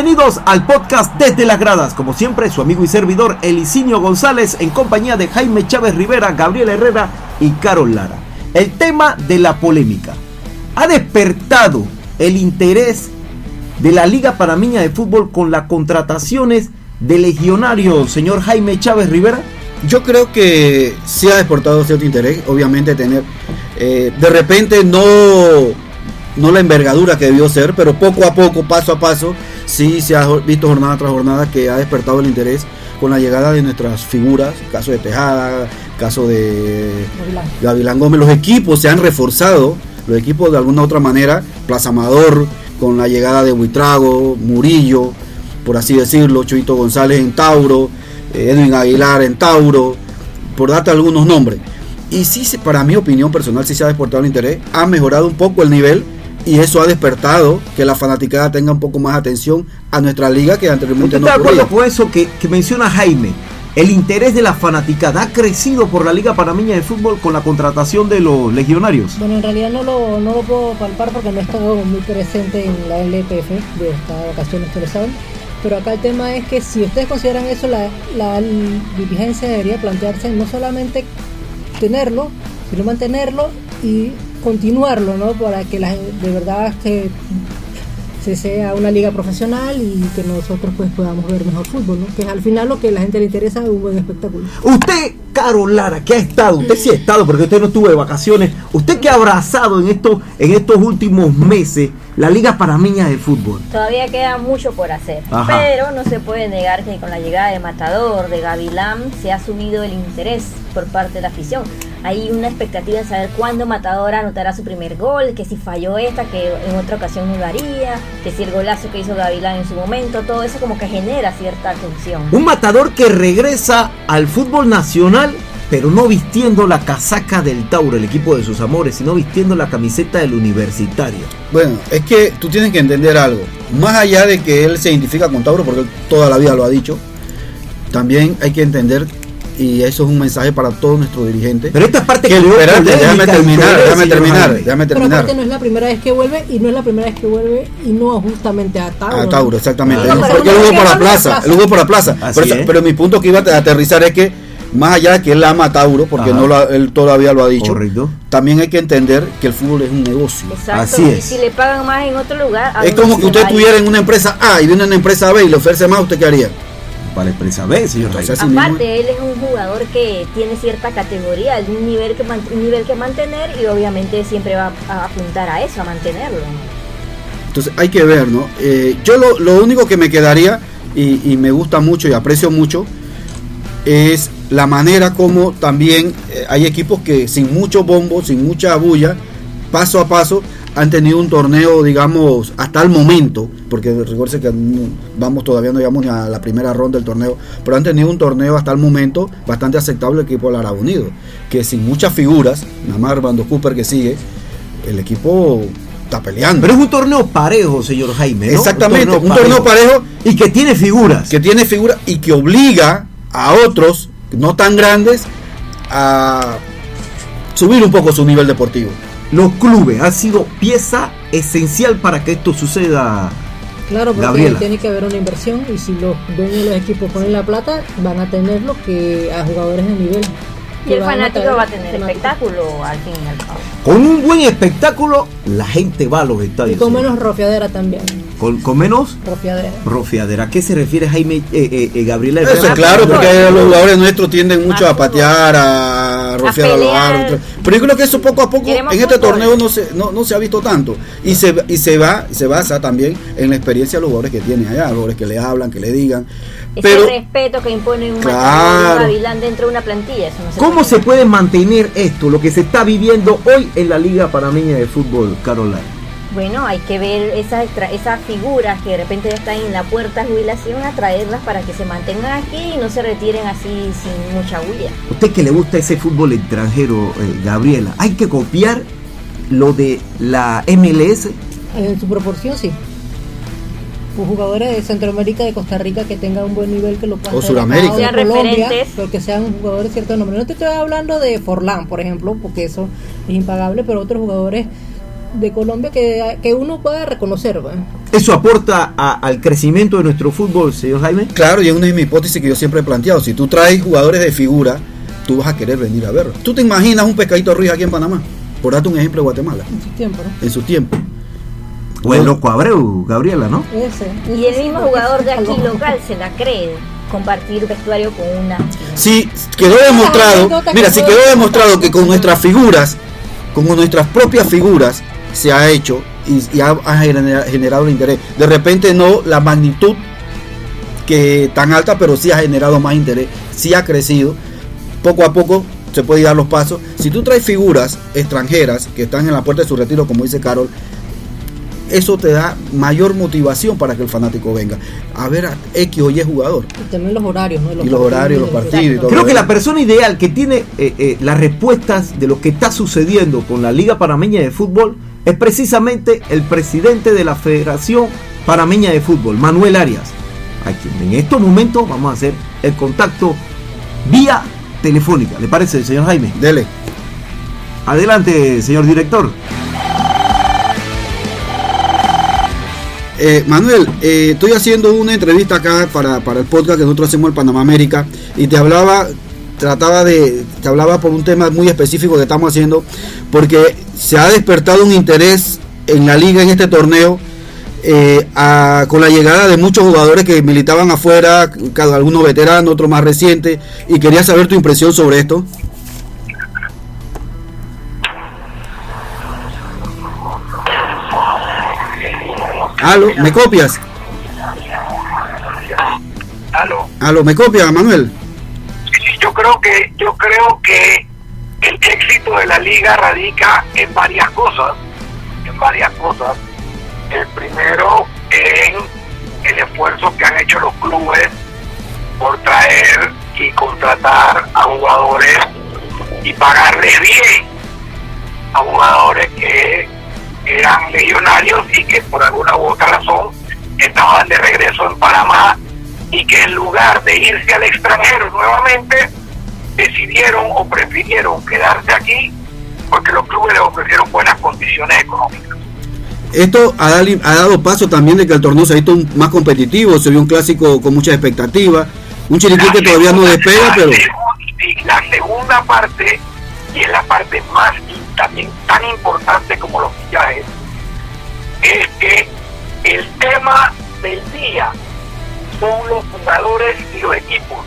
Bienvenidos al podcast Desde las Gradas. Como siempre, su amigo y servidor Elicinio González en compañía de Jaime Chávez Rivera, Gabriel Herrera y Carol Lara. El tema de la polémica. ¿Ha despertado el interés de la Liga Panameña de Fútbol con las contrataciones de legionarios, señor Jaime Chávez Rivera? Yo creo que sí ha despertado cierto interés, obviamente tener, eh, de repente no, no la envergadura que debió ser, pero poco a poco, paso a paso, sí se ha visto jornada tras jornada que ha despertado el interés con la llegada de nuestras figuras, caso de Tejada, caso de Gavilán Gómez, los equipos se han reforzado, los equipos de alguna u otra manera, Plaza Amador, con la llegada de Buitrago, Murillo, por así decirlo, Chuito González en Tauro, eh, Edwin Aguilar en Tauro, por darte algunos nombres. Y sí, para mi opinión personal, sí se ha despertado el interés, ha mejorado un poco el nivel y eso ha despertado que la fanaticada tenga un poco más atención a nuestra liga que anteriormente ¿Usted no está de acuerdo con eso que, que menciona Jaime? El interés de la fanaticada ha crecido por la Liga Panameña de Fútbol con la contratación de los legionarios. Bueno, en realidad no lo, no lo puedo palpar porque no he estado muy presente en la LPF de esta ocasión, ustedes saben. Pero acá el tema es que si ustedes consideran eso, la, la dirigencia debería plantearse no solamente tenerlo, sino mantenerlo y continuarlo, ¿no? Para que la, de verdad que se sea una liga profesional y que nosotros pues podamos ver mejor fútbol, ¿no? Que es al final lo que a la gente le interesa es un buen espectáculo. Usted, Carol Lara, que ha estado, usted sí ha estado porque usted no estuvo de vacaciones, usted que ha abrazado en estos, en estos últimos meses la Liga Panameña de Fútbol. Todavía queda mucho por hacer, Ajá. pero no se puede negar que con la llegada de Matador, de Gavilán, se ha asumido el interés por parte de la afición. Hay una expectativa de saber cuándo Matador anotará su primer gol, que si falló esta, que en otra ocasión no lo haría, que si el golazo que hizo Gavilán en su momento, todo eso como que genera cierta atención. Un matador que regresa al fútbol nacional, pero no vistiendo la casaca del Tauro, el equipo de sus amores, sino vistiendo la camiseta del universitario. Bueno, es que tú tienes que entender algo. Más allá de que él se identifica con Tauro, porque él toda la vida lo ha dicho, también hay que entender, y eso es un mensaje para todos nuestros dirigentes, Pero esta es parte que, que espérate, déjame terminar, déjame terminar, déjame Pero terminar. aparte no es la primera vez que vuelve y no es la primera vez que vuelve y no justamente a Tauro. A. Tauro, exactamente. Ah, Él- pero porque él jugó por la plaza, él jugó por la plaza. Pero, es. pero mi punto que iba a aterrizar es que más allá de que él ama a Tauro, porque Ajá. no lo ha- él todavía lo ha dicho, Correcto. también hay que entender que el fútbol es un negocio. Exacto, Así y es. si le pagan más en otro lugar... ¿a Es como que usted va a ir? estuviera en una empresa A y viene una empresa B y le ofrece más, ¿usted qué haría? Para la empresa B, señor Entonces. Aparte, él es un jugador que tiene cierta categoría, un nivel que, man- un nivel que mantener y obviamente siempre va a apuntar a eso, a mantenerlo. Entonces hay que ver, ¿no? Eh, yo lo, lo único que me quedaría, y, y me gusta mucho y aprecio mucho, es la manera como también eh, hay equipos que sin mucho bombo, sin mucha bulla, paso a paso, han tenido un torneo, digamos, hasta el momento, porque recuerde que vamos todavía no llegamos ni a la primera ronda del torneo, pero han tenido un torneo hasta el momento bastante aceptable el equipo del Arab Unido, que sin muchas figuras, nada más Armando Cooper que sigue, el equipo está peleando. Pero es un torneo parejo, señor Jaime. ¿no? Exactamente, un torneo parejo Y que tiene figuras. que tiene figura y que obliga a otros no tan grandes a subir un poco su nivel deportivo. Los clubes han sido pieza esencial para que esto suceda. Claro, porque Gabriela. tiene que haber una inversión y si los dueños de los equipos ponen la plata, van a tener lo que a jugadores de nivel. Y el fanático traer- va a tener fanático. espectáculo al fin y al cabo. Con un buen espectáculo, la gente va a los Y estadios. con señor. menos rofiadera también. con, con menos Rofiadera. rofiadera. ¿A qué se refiere Jaime eh, eh, eh, Gabriela? Eso claro, porque los jugadores nuestros tienden mucho a patear, a rociar a, los árbitros. Pero yo creo que eso poco a poco Queremos en este fútbol. torneo no se, no, no se ha visto tanto. Y se, y se va, y se basa también en la experiencia de los jugadores que tienen allá, los jugadores que le hablan, que le digan. Ese Pero respeto que impone un Claro. Gavilán dentro de una plantilla. Eso no se ¿Cómo puede se puede mantener esto, lo que se está viviendo hoy en la Liga Panameña de Fútbol, Carolina? Bueno, hay que ver esas, tra- esas figuras que de repente ya están en la puerta de jubilación, atraerlas para que se mantengan aquí y no se retiren así sin mucha bulla. Usted que le gusta ese fútbol extranjero, eh, Gabriela, hay que copiar lo de la MLS. En su proporción, sí. Pues jugadores de Centroamérica, de Costa Rica que tengan un buen nivel que lo puedan O Sudamérica. Sean Colombia, referentes. pero que sean jugadores de cierto nombre. No te estoy hablando de Forlán, por ejemplo, porque eso es impagable, pero otros jugadores de Colombia que, que uno pueda reconocer. ¿va? ¿Eso aporta a- al crecimiento de nuestro fútbol, señor Jaime? Claro, y es una de mis hipótesis que yo siempre he planteado. Si tú traes jugadores de figura, tú vas a querer venir a verlo. ¿Tú te imaginas un pescadito Ruiz aquí en Panamá? Por darte un ejemplo de Guatemala, En su tiempo, ¿no? en su tiempo. O el loco Abreu, Gabriela, ¿no? Ese, Y el mismo sí, jugador de aquí local se la cree compartir vestuario con una. Sí, quedó demostrado, mira, puedo quedó demostrado que con con- nuestras figuras, con nuestras propias figuras, se ha hecho y, y ha, ha genera- generado el interés. De repente no la magnitud que tan alta, pero sí ha generado más interés, sí ha crecido. Poco a poco se puede dar los pasos. Si tú traes figuras extranjeras que están en la puerta de su retiro, como dice Carol, eso te da mayor motivación para que el fanático venga a ver a X o Y jugador. Y también los horarios, ¿no? Y los horarios, los partidos y todo. Creo que la persona ideal que tiene eh, eh, las respuestas de lo que está sucediendo con la Liga Panameña de Fútbol es precisamente el presidente de la Federación Panameña de Fútbol, Manuel Arias, a quien en estos momentos vamos a hacer el contacto vía telefónica. ¿Le parece, señor Jaime? Dele. Adelante, señor director. Eh, Manuel, eh, estoy haciendo una entrevista acá para, para el podcast que nosotros hacemos el Panamá América y te hablaba, trataba de, te hablaba por un tema muy específico que estamos haciendo porque se ha despertado un interés en la liga en este torneo eh, a- con la llegada de muchos jugadores que militaban afuera, cada algunos veteranos, otros más recientes y quería saber tu impresión sobre esto. Aló, ¿me copias? Aló. Aló, ¿me copias, Manuel? Yo creo que yo creo que el éxito de la liga radica en varias cosas, en varias cosas. El primero en el esfuerzo que han hecho los clubes por traer y contratar a jugadores y pagarles bien a jugadores que eran legionarios y que por alguna u otra razón estaban de regreso en Panamá y que en lugar de irse al extranjero nuevamente decidieron o prefirieron quedarse aquí porque los clubes les ofrecieron buenas condiciones económicas. Esto ha, dado paso también de que el torneo se ha visto más competitivo, se vio un clásico con muchas expectativas, un chiriquí que todavía no despega, la pero la segunda parte, y es la parte más también tan importante como los fichajes, es que el tema del día son los jugadores y los equipos.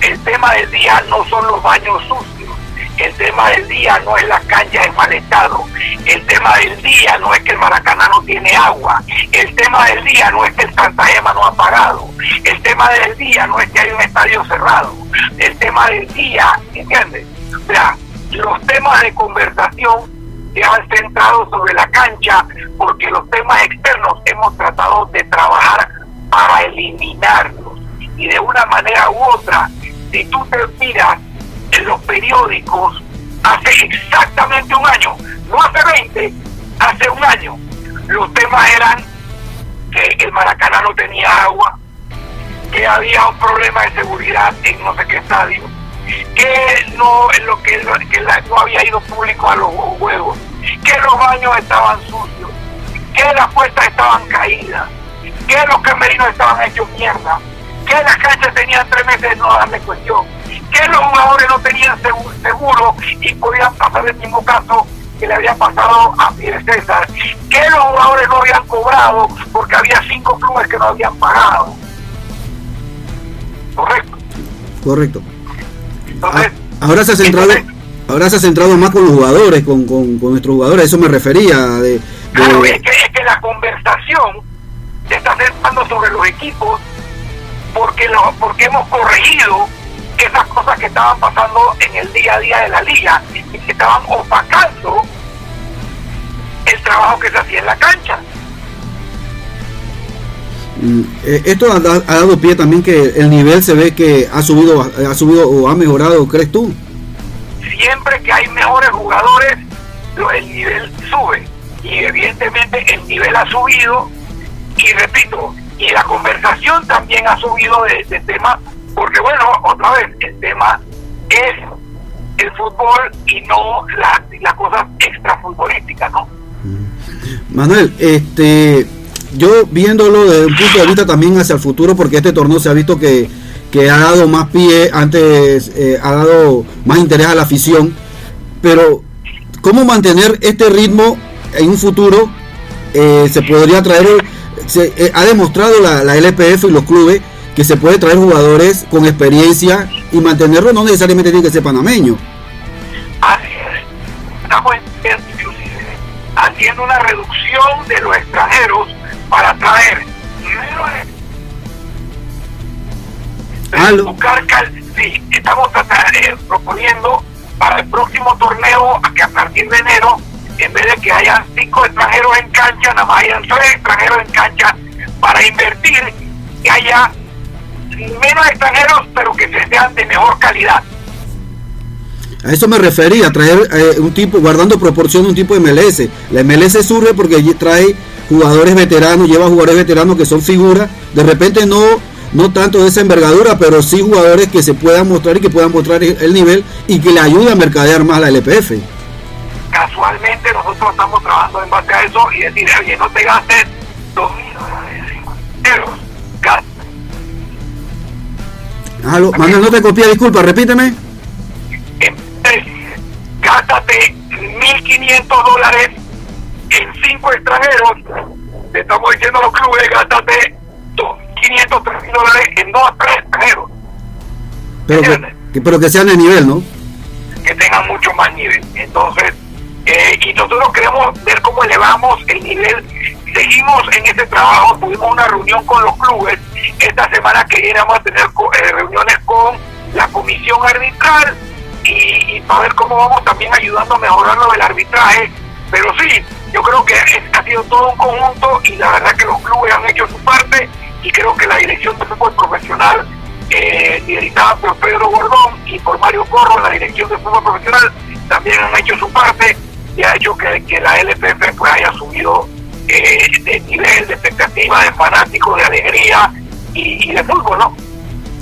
El tema del día no son los baños sucios. El tema del día no es la cancha de mal estado. El tema del día no es que el Maracaná no tiene agua. El tema del día no es que el Santa Gema no ha pagado. El tema del día no es que hay un estadio cerrado. El tema del día, ¿entiendes? O sea, los temas de conversación se han centrado sobre la cancha porque los temas externos hemos tratado de trabajar para eliminarlos. Y de una manera u otra, si tú te miras en los periódicos hace exactamente un año, no hace 20, hace un año, los temas eran que el Maracaná no tenía agua, que había un problema de seguridad en no sé qué estadio, que no lo que, no había ido público a los juegos, que los baños estaban sucios, que las puertas estaban caídas, que los camerinos estaban hechos mierda, que las canchas tenían tres meses de no darle cuestión, que los jugadores no tenían seguro, y podían pasar el mismo caso que le había pasado a Pérez César, que los jugadores no habían cobrado porque había cinco clubes que no habían pagado. Correcto. correcto. Entonces, Ah, ahora se ha centrado, entonces, ahora se ha centrado más con los jugadores, con, con, con nuestros jugadores, a eso me refería. De, de- Claro, es que, es que la conversación se está centrando sobre los equipos porque, lo, porque hemos corregido esas cosas que estaban pasando en el día a día de la liga y que estaban opacando el trabajo que se hacía en la cancha. Mm, eh, esto ha, ha dado pie también que el nivel se ve que ha subido, ha subido o ha mejorado, ¿crees tú? Siempre que hay mejores jugadores, el nivel sube. Y evidentemente el nivel ha subido y repito, y la conversación también ha subido de, de tema, porque bueno, otra vez, el tema es el fútbol y no la- las cosas extrafutbolísticas, ¿no? Manuel, este, yo viéndolo desde un punto de vista también hacia el futuro, porque este torneo se ha visto que, que ha dado más pie, antes eh, ha dado más interés a la afición, pero ¿cómo mantener este ritmo en un futuro? Eh, se podría traer, se, eh, ha demostrado la, la LPF y los clubes que se puede traer jugadores con experiencia y mantenerlo no necesariamente tiene que ser panameño. Así es. Estamos haciendo una reducción de los extranjeros para traer buscar cal- sí, estamos tratando, eh, proponiendo para el próximo torneo a que a partir de enero en vez de que haya cinco extranjeros en cancha nada más hayan tres extranjeros invertir que haya menos extranjeros, pero que sean de mejor calidad. A eso me refería, traer eh, un tipo, guardando proporción, de un tipo de MLS. La MLS surge porque allí trae jugadores veteranos, lleva jugadores veteranos que son figuras, de repente no, no tanto de esa envergadura, pero sí jugadores que se puedan mostrar y que puedan mostrar el nivel y que le ayude a mercadear más la LPF. Casualmente nosotros estamos trabajando en base a eso y decir, oye, no te gastes 2.000 Aló, Manuel, no te copié, disculpa, repíteme. gástate 1.500 dólares en cinco extranjeros, le estamos diciendo a los clubes, gástate 500, 3.000 dólares en dos, tres extranjeros, Pero que, que- pero que sean de nivel, ¿no? que tengan mucho más nivel. Entonces, eh, y nosotros queremos ver cómo elevamos el nivel. Seguimos en ese trabajo, tuvimos una reunión con los clubes. Esta semana que viene vamos a tener eh, reuniones con la comisión arbitral y, para ver cómo vamos también ayudando a mejorar lo del arbitraje. Pero sí, yo creo que ha sido todo un conjunto y la verdad que los clubes han hecho su parte y creo que la dirección de fútbol profesional eh, liderada por Pedro Gordón y por Mario Corro, la dirección de fútbol profesional, también han hecho su parte y ha hecho que, que la LPF pues haya subido eh, de nivel, de expectativa, de fanáticos, de alegría y, y de fútbol, ¿no?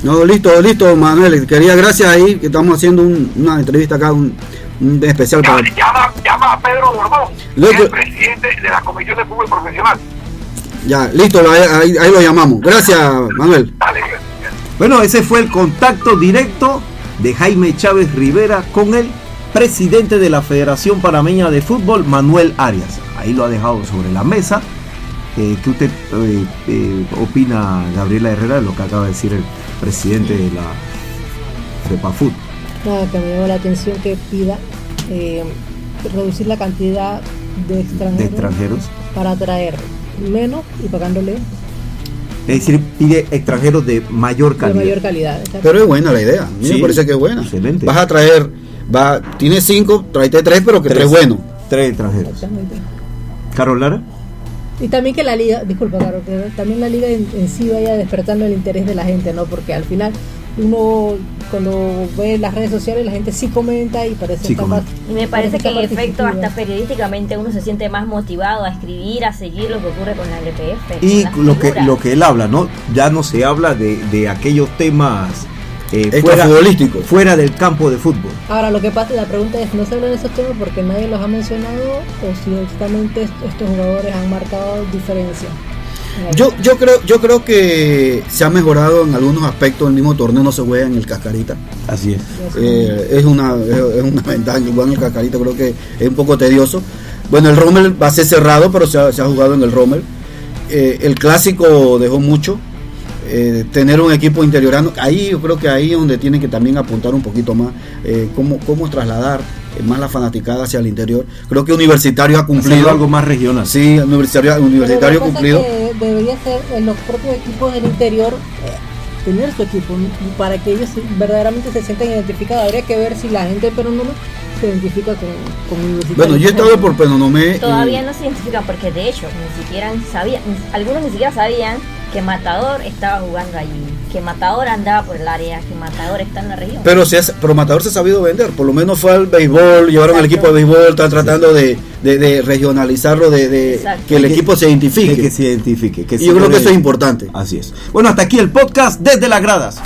No, listo, listo, Manuel. Quería, gracias ahí, que estamos haciendo un- una entrevista acá, un, un especial para... Llama, llama, a Pedro que- el presidente de la Comisión de Fútbol Profesional. Ya, listo, lo- ahí, ahí lo llamamos. Gracias, Manuel. Dale, gracias. Bueno, ese fue el contacto directo de Jaime Chávez Rivera con el presidente de la Federación Panameña de Fútbol, Manuel Arias. Ahí lo ha dejado sobre la mesa. Eh, ¿Qué usted eh, eh, opina, Gabriela Herrera, de lo que acaba de decir el presidente de la FEPAFUT? Nada, que me llama la atención que pida eh, reducir la cantidad de extranjeros, De extranjeros. para traer menos y pagándole Es decir, pide extranjeros de mayor de calidad. mayor calidad. Pero es buena la idea. A mí Sí, me parece que es buena. excelente. Vas a traer, va, tienes cinco, tráete tres, pero que tres, Tres. buenos. Tres extranjeros. Exactamente. ¿Carol Lara? Y también que la liga, disculpa, Caro, que también la liga en, en sí vaya despertando el interés de la gente, ¿no? Porque al final uno cuando ve las redes sociales la gente sí comenta y parece Sí comenta. más- Y me parece que en efecto hasta periodísticamente uno se siente más motivado a escribir, a seguir lo que ocurre con la LPF. Y lo que, lo que él habla, ¿no? Ya no se habla de, de aquellos temas eh, fuera, Extrafutbolísticos. fuera del campo de fútbol. Ahora lo que pasa, la pregunta es, ¿no se hablan de esos temas porque nadie los ha mencionado o si justamente est- estos jugadores han marcado diferencia? Yo, yo creo, yo creo que se ha mejorado en algunos aspectos. El mismo torneo no se juega en el cascarita. Así es. Eh, es una es una ventaja que jugar en el cascarita. Creo que es un poco tedioso. Bueno, el Rommel va a ser cerrado, pero se ha, se ha jugado en el Rommel. Eh, el clásico dejó mucho. Eh, tener un equipo interiorano, ahí yo creo que ahí es donde tienen que también apuntar un poquito más eh, cómo, cómo trasladar eh, más la fanaticada hacia el interior. Creo que Universitario ha Hacerlo cumplido algo más regional. Sí, Universitario, Pero universitario pasa cumplido. que debería ser en los propios equipos del interior eh, tener su equipo para que ellos verdaderamente se sientan identificados. Habría que ver si la gente de Perú se identifica con, con Universitario. Bueno, yo he estado por Penonomé. y- Todavía no se identifican porque de hecho ni siquiera sabían, algunos ni siquiera sabían que Matador estaba jugando allí, que Matador andaba por el área, que Matador está en la región. Pero, se ha- pero Matador se ha sabido vender, por lo menos fue al béisbol, llevaron al equipo de béisbol, están tratando de, de- de regionalizarlo, de, de Exacto. que el Que- equipo se Que, identifique. que se identifique. Que y se yo creo que eso es importante. Así es. Bueno, hasta aquí el podcast desde las gradas.